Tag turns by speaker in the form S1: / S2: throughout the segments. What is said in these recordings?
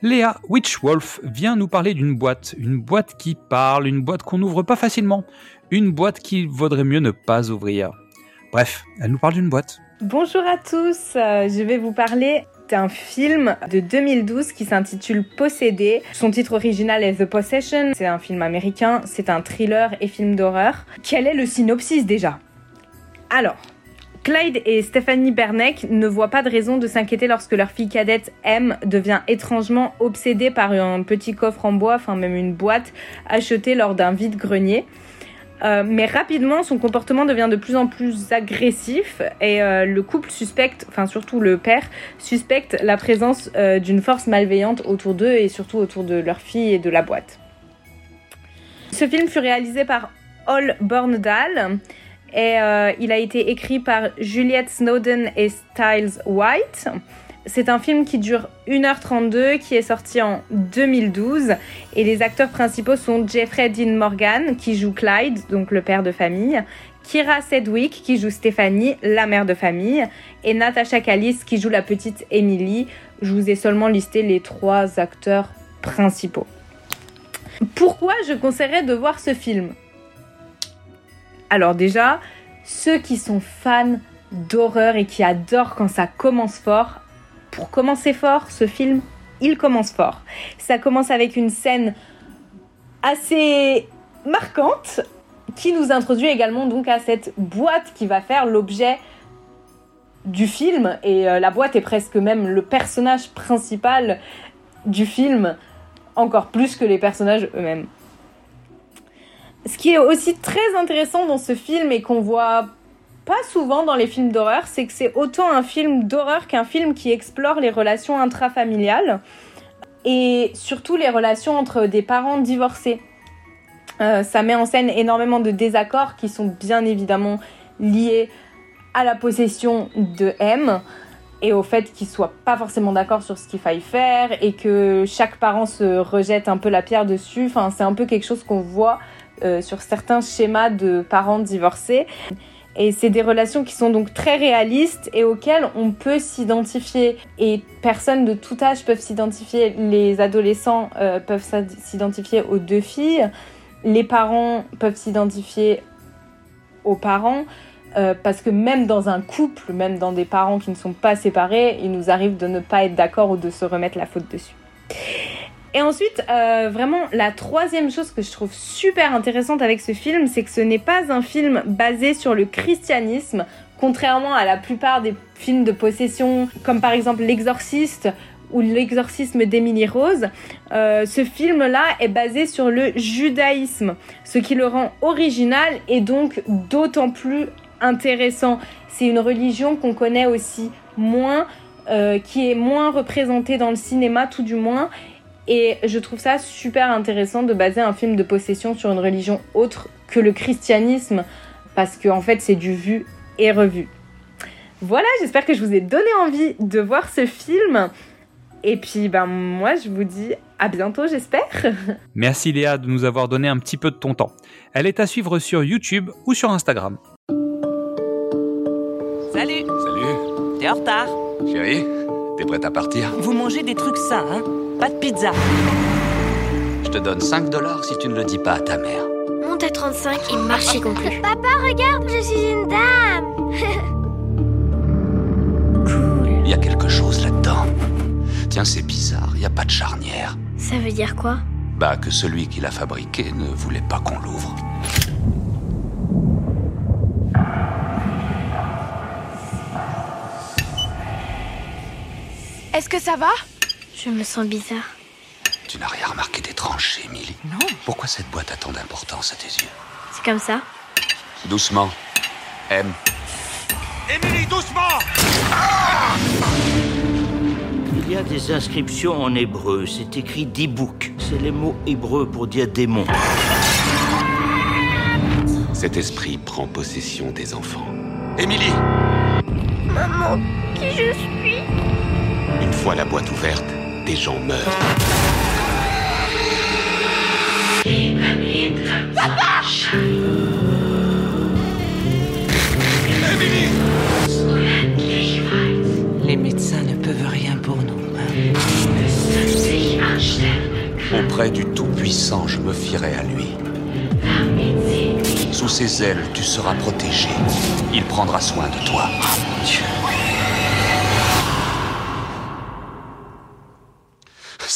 S1: Léa Witchwolf vient nous parler d'une boîte, une boîte qui parle, une boîte qu'on n'ouvre pas facilement, une boîte qu'il vaudrait mieux ne pas ouvrir. Bref, elle nous parle d'une boîte.
S2: Bonjour à tous, euh, je vais vous parler d'un film de 2012 qui s'intitule Possédé. Son titre original est The Possession, c'est un film américain, c'est un thriller et film d'horreur. Quel est le synopsis déjà? Alors, Clyde et Stephanie Berneck ne voient pas de raison de s'inquiéter lorsque leur fille cadette M devient étrangement obsédée par un petit coffre en bois, enfin même une boîte, achetée lors d'un vide-grenier. Euh, mais rapidement, son comportement devient de plus en plus agressif et euh, le couple suspecte, enfin surtout le père, suspecte la présence euh, d'une force malveillante autour d'eux et surtout autour de leur fille et de la boîte. Ce film fut réalisé par Hall Borndahl et il a été écrit par Juliette Snowden et Styles White. C'est un film qui dure 1h32, qui est sorti en 2012. Et les acteurs principaux sont Jeffrey Dean Morgan, qui joue Clyde, donc le père de famille, Kira Sedgwick, qui joue Stéphanie, la mère de famille, et Natasha Callis, qui joue la petite Emily. Je vous ai seulement listé les trois acteurs principaux. Pourquoi je conseillerais de voir ce film? Alors déjà, ceux qui sont fans d'horreur et qui adorent quand ça commence fort, pour commencer fort, ce film, il commence fort. Ça commence avec une scène assez marquante qui nous introduit également donc à cette boîte qui va faire l'objet du film et euh, la boîte est presque même le personnage principal du film encore plus que les personnages eux-mêmes. Ce qui est aussi très intéressant dans ce film et qu'on voit pas souvent dans les films d'horreur, c'est que c'est autant un film d'horreur qu'un film qui explore les relations intrafamiliales et surtout les relations entre des parents divorcés. Euh, ça met en scène énormément de désaccords qui sont bien évidemment liés à la possession de M et au fait qu'ils soient pas forcément d'accord sur ce qu'il faille faire et que chaque parent se rejette un peu la pierre dessus. Enfin, c'est un peu quelque chose qu'on voit euh, sur certains schémas de parents divorcés. Et c'est des relations qui sont donc très réalistes et auxquelles on peut s'identifier. Et personnes de tout âge peuvent s'identifier. Les adolescents euh, peuvent s'identifier aux deux filles. Les parents peuvent s'identifier aux parents. Euh, parce que même dans un couple, même dans des parents qui ne sont pas séparés, il nous arrive de ne pas être d'accord ou de se remettre la faute dessus. Et ensuite, euh, vraiment, la troisième chose que je trouve super intéressante avec ce film, c'est que ce n'est pas un film basé sur le christianisme, contrairement à la plupart des films de possession, comme par exemple L'Exorciste ou L'exorcisme d'Emily Rose. Euh, ce film-là est basé sur le judaïsme, ce qui le rend original et donc d'autant plus intéressant. C'est une religion qu'on connaît aussi moins, euh, qui est moins représentée dans le cinéma tout du moins et je trouve ça super intéressant de baser un film de possession sur une religion autre que le christianisme, parce qu'en en fait c'est du vu et revu. Voilà, j'espère que je vous ai donné envie de voir ce film. Et puis, ben moi, je vous dis à bientôt, j'espère.
S1: Merci Léa de nous avoir donné un petit peu de ton temps. Elle est à suivre sur YouTube ou sur Instagram.
S3: Salut
S4: Salut
S3: T'es en retard
S4: Chérie, t'es prête à partir
S3: Vous mangez des trucs sains, hein? Pas de pizza.
S4: Je te donne 5 dollars si tu ne le dis pas à ta mère.
S5: Monte à 35 et marchez conclu.
S6: Papa, regarde, je suis une dame.
S5: cool.
S4: Il y a quelque chose là-dedans. Tiens, c'est bizarre, il n'y a pas de charnière.
S5: Ça veut dire quoi?
S4: Bah que celui qui l'a fabriqué ne voulait pas qu'on l'ouvre.
S6: Est-ce que ça va?
S5: Je me sens bizarre.
S4: Tu n'as rien remarqué d'étrange chez Emily
S3: Non.
S4: Pourquoi cette boîte a tant d'importance à tes yeux
S5: C'est comme ça.
S4: Doucement. M.
S7: Emily, doucement
S8: Il y a des inscriptions en hébreu. C'est écrit Dibouk. C'est les mots hébreux pour dire démon.
S4: Cet esprit prend possession des enfants.
S7: Émilie
S6: Maman, qui je suis?
S4: Une fois la boîte ouverte, des gens meurent.
S3: Les médecins ne peuvent rien pour nous. hein.
S4: Auprès du Tout-Puissant, je me fierai à lui. Sous ses ailes, tu seras protégé. Il prendra soin de toi.
S7: Laisse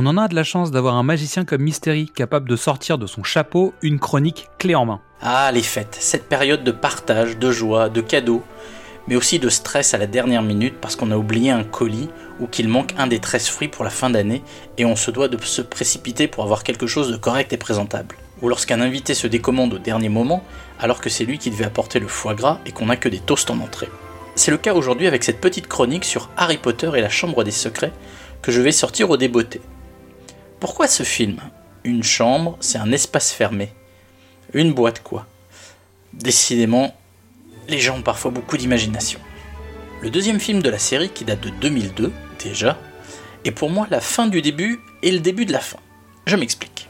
S1: On en a de la chance d'avoir un magicien comme Mystery capable de sortir de son chapeau une chronique clé en main.
S9: Ah, les fêtes, cette période de partage, de joie, de cadeaux, mais aussi de stress à la dernière minute parce qu'on a oublié un colis ou qu'il manque un des 13 fruits pour la fin d'année et on se doit de se précipiter pour avoir quelque chose de correct et présentable. Ou lorsqu'un invité se décommande au dernier moment alors que c'est lui qui devait apporter le foie gras et qu'on n'a que des toasts en entrée. C'est le cas aujourd'hui avec cette petite chronique sur Harry Potter et la Chambre des Secrets que je vais sortir au débeauté. Pourquoi ce film? Une chambre, c'est un espace fermé. Une boîte quoi. Décidément, les gens ont parfois beaucoup d'imagination. Le deuxième film de la série, qui date de 2002 déjà, est pour moi la fin du début et le début de la fin. Je m'explique.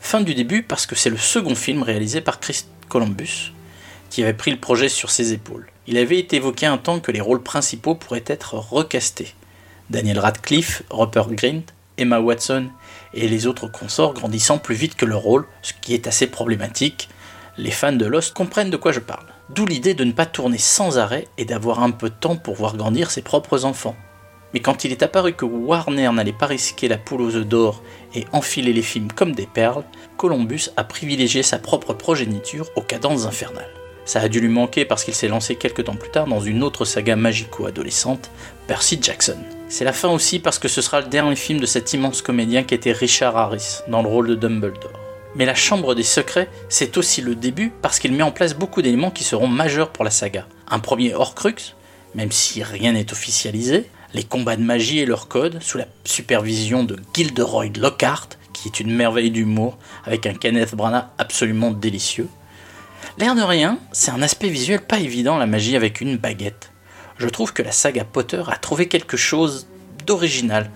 S9: Fin du début parce que c'est le second film réalisé par Chris Columbus, qui avait pris le projet sur ses épaules. Il avait été évoqué un temps que les rôles principaux pourraient être recastés. Daniel Radcliffe, Rupert Grint, Emma Watson et les autres consorts grandissant plus vite que leur rôle, ce qui est assez problématique. Les fans de Lost comprennent de quoi je parle. D'où l'idée de ne pas tourner sans arrêt et d'avoir un peu de temps pour voir grandir ses propres enfants. Mais quand il est apparu que Warner n'allait pas risquer la poule aux œufs d'or et enfiler les films comme des perles, Columbus a privilégié sa propre progéniture aux cadences infernales. Ça a dû lui manquer parce qu'il s'est lancé quelques temps plus tard dans une autre saga magico-adolescente, Percy Jackson. C'est la fin aussi parce que ce sera le dernier film de cet immense comédien qui était Richard Harris dans le rôle de Dumbledore. Mais la Chambre des Secrets, c'est aussi le début parce qu'il met en place beaucoup d'éléments qui seront majeurs pour la saga. Un premier Horcrux, même si rien n'est officialisé, les combats de magie et leurs codes, sous la supervision de Gilderoy Lockhart, qui est une merveille d'humour, avec un Kenneth Branagh absolument délicieux. L'air de rien, c'est un aspect visuel pas évident la magie avec une baguette. Je trouve que la saga Potter a trouvé quelque chose d'original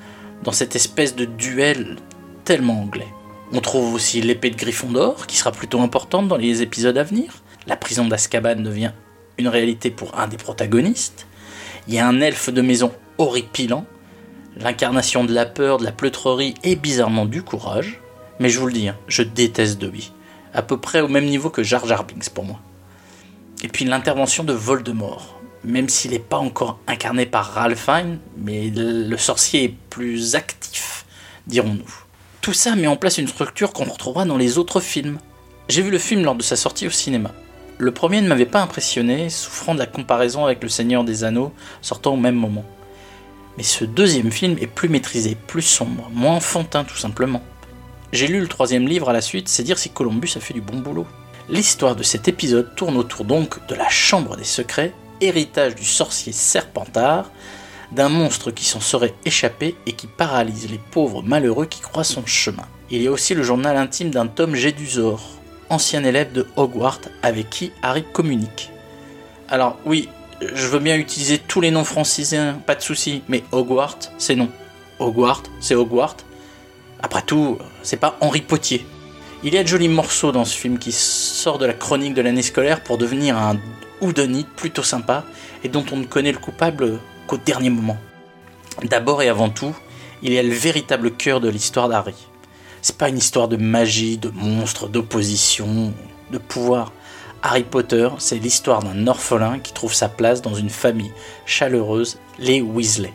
S9: dans cette espèce de duel tellement anglais. On trouve aussi l'épée de Gryffondor, qui sera plutôt importante dans les épisodes à venir. La prison d'Azkaban devient une réalité pour un des protagonistes. Il y a un elfe de maison horripilant, l'incarnation de la peur, de la pleutrerie et bizarrement du courage. Mais je vous le dis, hein, je déteste Dobby. À peu près au même niveau que Jar Jar pour moi. Et puis l'intervention de Voldemort. Même s'il n'est pas encore incarné par Ralph Fiennes, mais le sorcier est plus actif, dirons-nous. Tout ça met en place une structure qu'on retrouvera dans les autres films. J'ai vu le film lors de sa sortie au cinéma. Le premier ne m'avait pas impressionné, souffrant de la comparaison avec Le Seigneur des Anneaux, sortant au même moment. Mais ce deuxième film est plus maîtrisé, plus sombre, moins enfantin tout simplement. J'ai lu le troisième livre à la suite, c'est dire si Columbus a fait du bon boulot. L'histoire de cet épisode tourne autour donc de la Chambre des Secrets, héritage du sorcier Serpentard, d'un monstre qui s'en serait échappé et qui paralyse les pauvres malheureux qui croient son chemin. Il y a aussi le journal intime d'un Tom Jedusor, ancien élève de Hogwarts avec qui Harry communique. Alors oui, je veux bien utiliser tous les noms francisés, pas de souci, mais Hogwarts, c'est non. Hogwarts, c'est Hogwarts. Après tout, c'est pas Henri Potier. Il y a de jolis morceaux dans ce film qui sort de la chronique de l'année scolaire pour devenir un houdonite plutôt sympa et dont on ne connaît le coupable qu'au dernier moment. D'abord et avant tout, il y a le véritable cœur de l'histoire d'Harry. C'est pas une histoire de magie, de monstres, d'opposition, de pouvoir. Harry Potter, c'est l'histoire d'un orphelin qui trouve sa place dans une famille chaleureuse, les Weasley.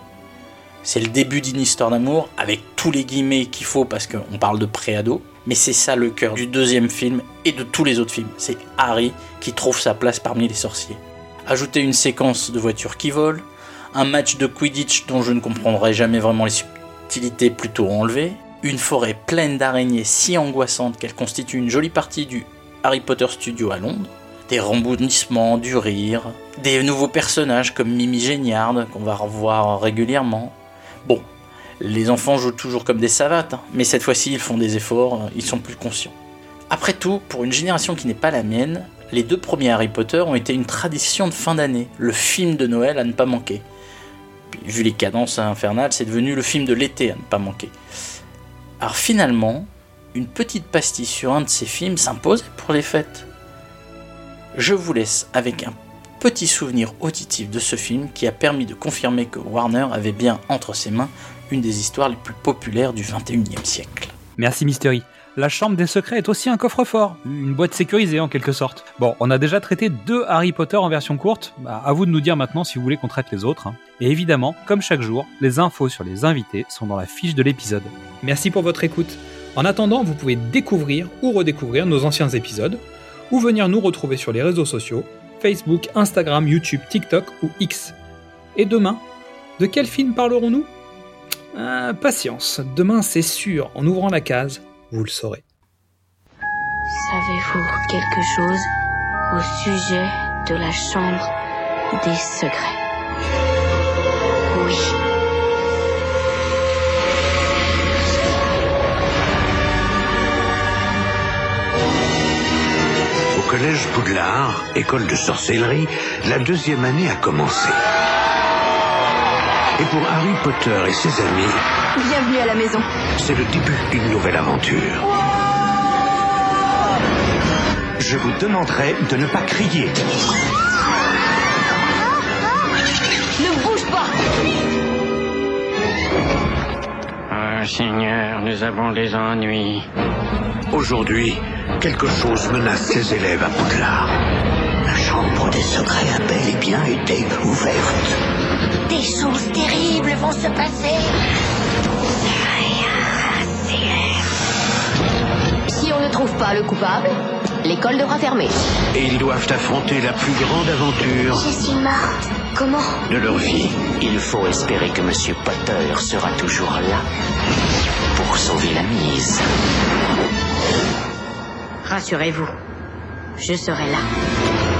S9: C'est le début d'une histoire d'amour avec tous les guillemets qu'il faut parce qu'on parle de préado, mais c'est ça le cœur du deuxième film et de tous les autres films. C'est Harry qui trouve sa place parmi les sorciers. Ajoutez une séquence de voitures qui volent, un match de Quidditch dont je ne comprendrai jamais vraiment les subtilités plutôt enlevées, une forêt pleine d'araignées si angoissantes qu'elle constitue une jolie partie du Harry Potter Studio à Londres, des rebondissements, du rire, des nouveaux personnages comme Mimi Géniard qu'on va revoir régulièrement. Bon, les enfants jouent toujours comme des savates, hein, mais cette fois-ci ils font des efforts, ils sont plus conscients. Après tout, pour une génération qui n'est pas la mienne, les deux premiers Harry Potter ont été une tradition de fin d'année, le film de Noël à ne pas manquer. Vu les cadences infernales, c'est devenu le film de l'été à ne pas manquer. Alors finalement, une petite pastille sur un de ces films s'impose pour les fêtes. Je vous laisse avec un petit souvenir auditif de ce film qui a permis de confirmer que Warner avait bien entre ses mains une des histoires les plus populaires du 21e siècle.
S1: Merci Mystery. La chambre des secrets est aussi un coffre-fort, une boîte sécurisée en quelque sorte. Bon, on a déjà traité deux Harry Potter en version courte, bah, à vous de nous dire maintenant si vous voulez qu'on traite les autres. hein. Et évidemment, comme chaque jour, les infos sur les invités sont dans la fiche de l'épisode. Merci pour votre écoute. En attendant, vous pouvez découvrir ou redécouvrir nos anciens épisodes, ou venir nous retrouver sur les réseaux sociaux, Facebook, Instagram, YouTube, TikTok ou X. Et demain, de quel film parlerons-nous? Euh, Patience, demain c'est sûr, en ouvrant la case, vous le saurez.
S10: Savez-vous quelque chose au sujet de la chambre des secrets? Oui.
S11: Au collège Poudlard, école de sorcellerie, la deuxième année a commencé. Et pour Harry Potter et ses amis,
S10: Bienvenue à la maison.
S11: c'est le début d'une nouvelle aventure. Je vous demanderai de ne pas crier.
S10: Ne bouge pas
S12: Ah, Seigneur, nous avons des ennuis.
S11: Aujourd'hui, quelque chose menace ses élèves à Poudlard. La chambre des secrets a bel et bien été ouverte.
S6: Des choses terribles vont se passer.
S10: Si on ne trouve pas le coupable, l'école devra fermer.
S11: Et ils doivent affronter la plus grande aventure
S6: Je suis morte.
S10: Comment?
S11: De leur vie.
S8: Il faut espérer que Monsieur Potter sera toujours là pour sauver la mise.
S10: Rassurez-vous, je serai là.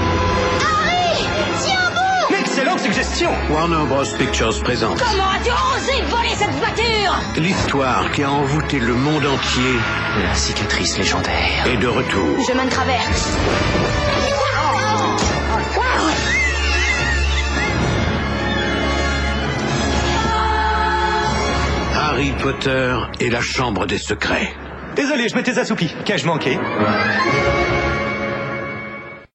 S11: Suggestion Warner Bros. Pictures présente
S6: Comment as-tu osé voler cette voiture?
S11: L'histoire qui a envoûté le monde entier
S8: La cicatrice légendaire.
S11: est de retour.
S10: Chemin de traverse.
S11: Harry Potter et la chambre des secrets.
S13: Désolé, je m'étais assoupi. Qu'ai-je manqué?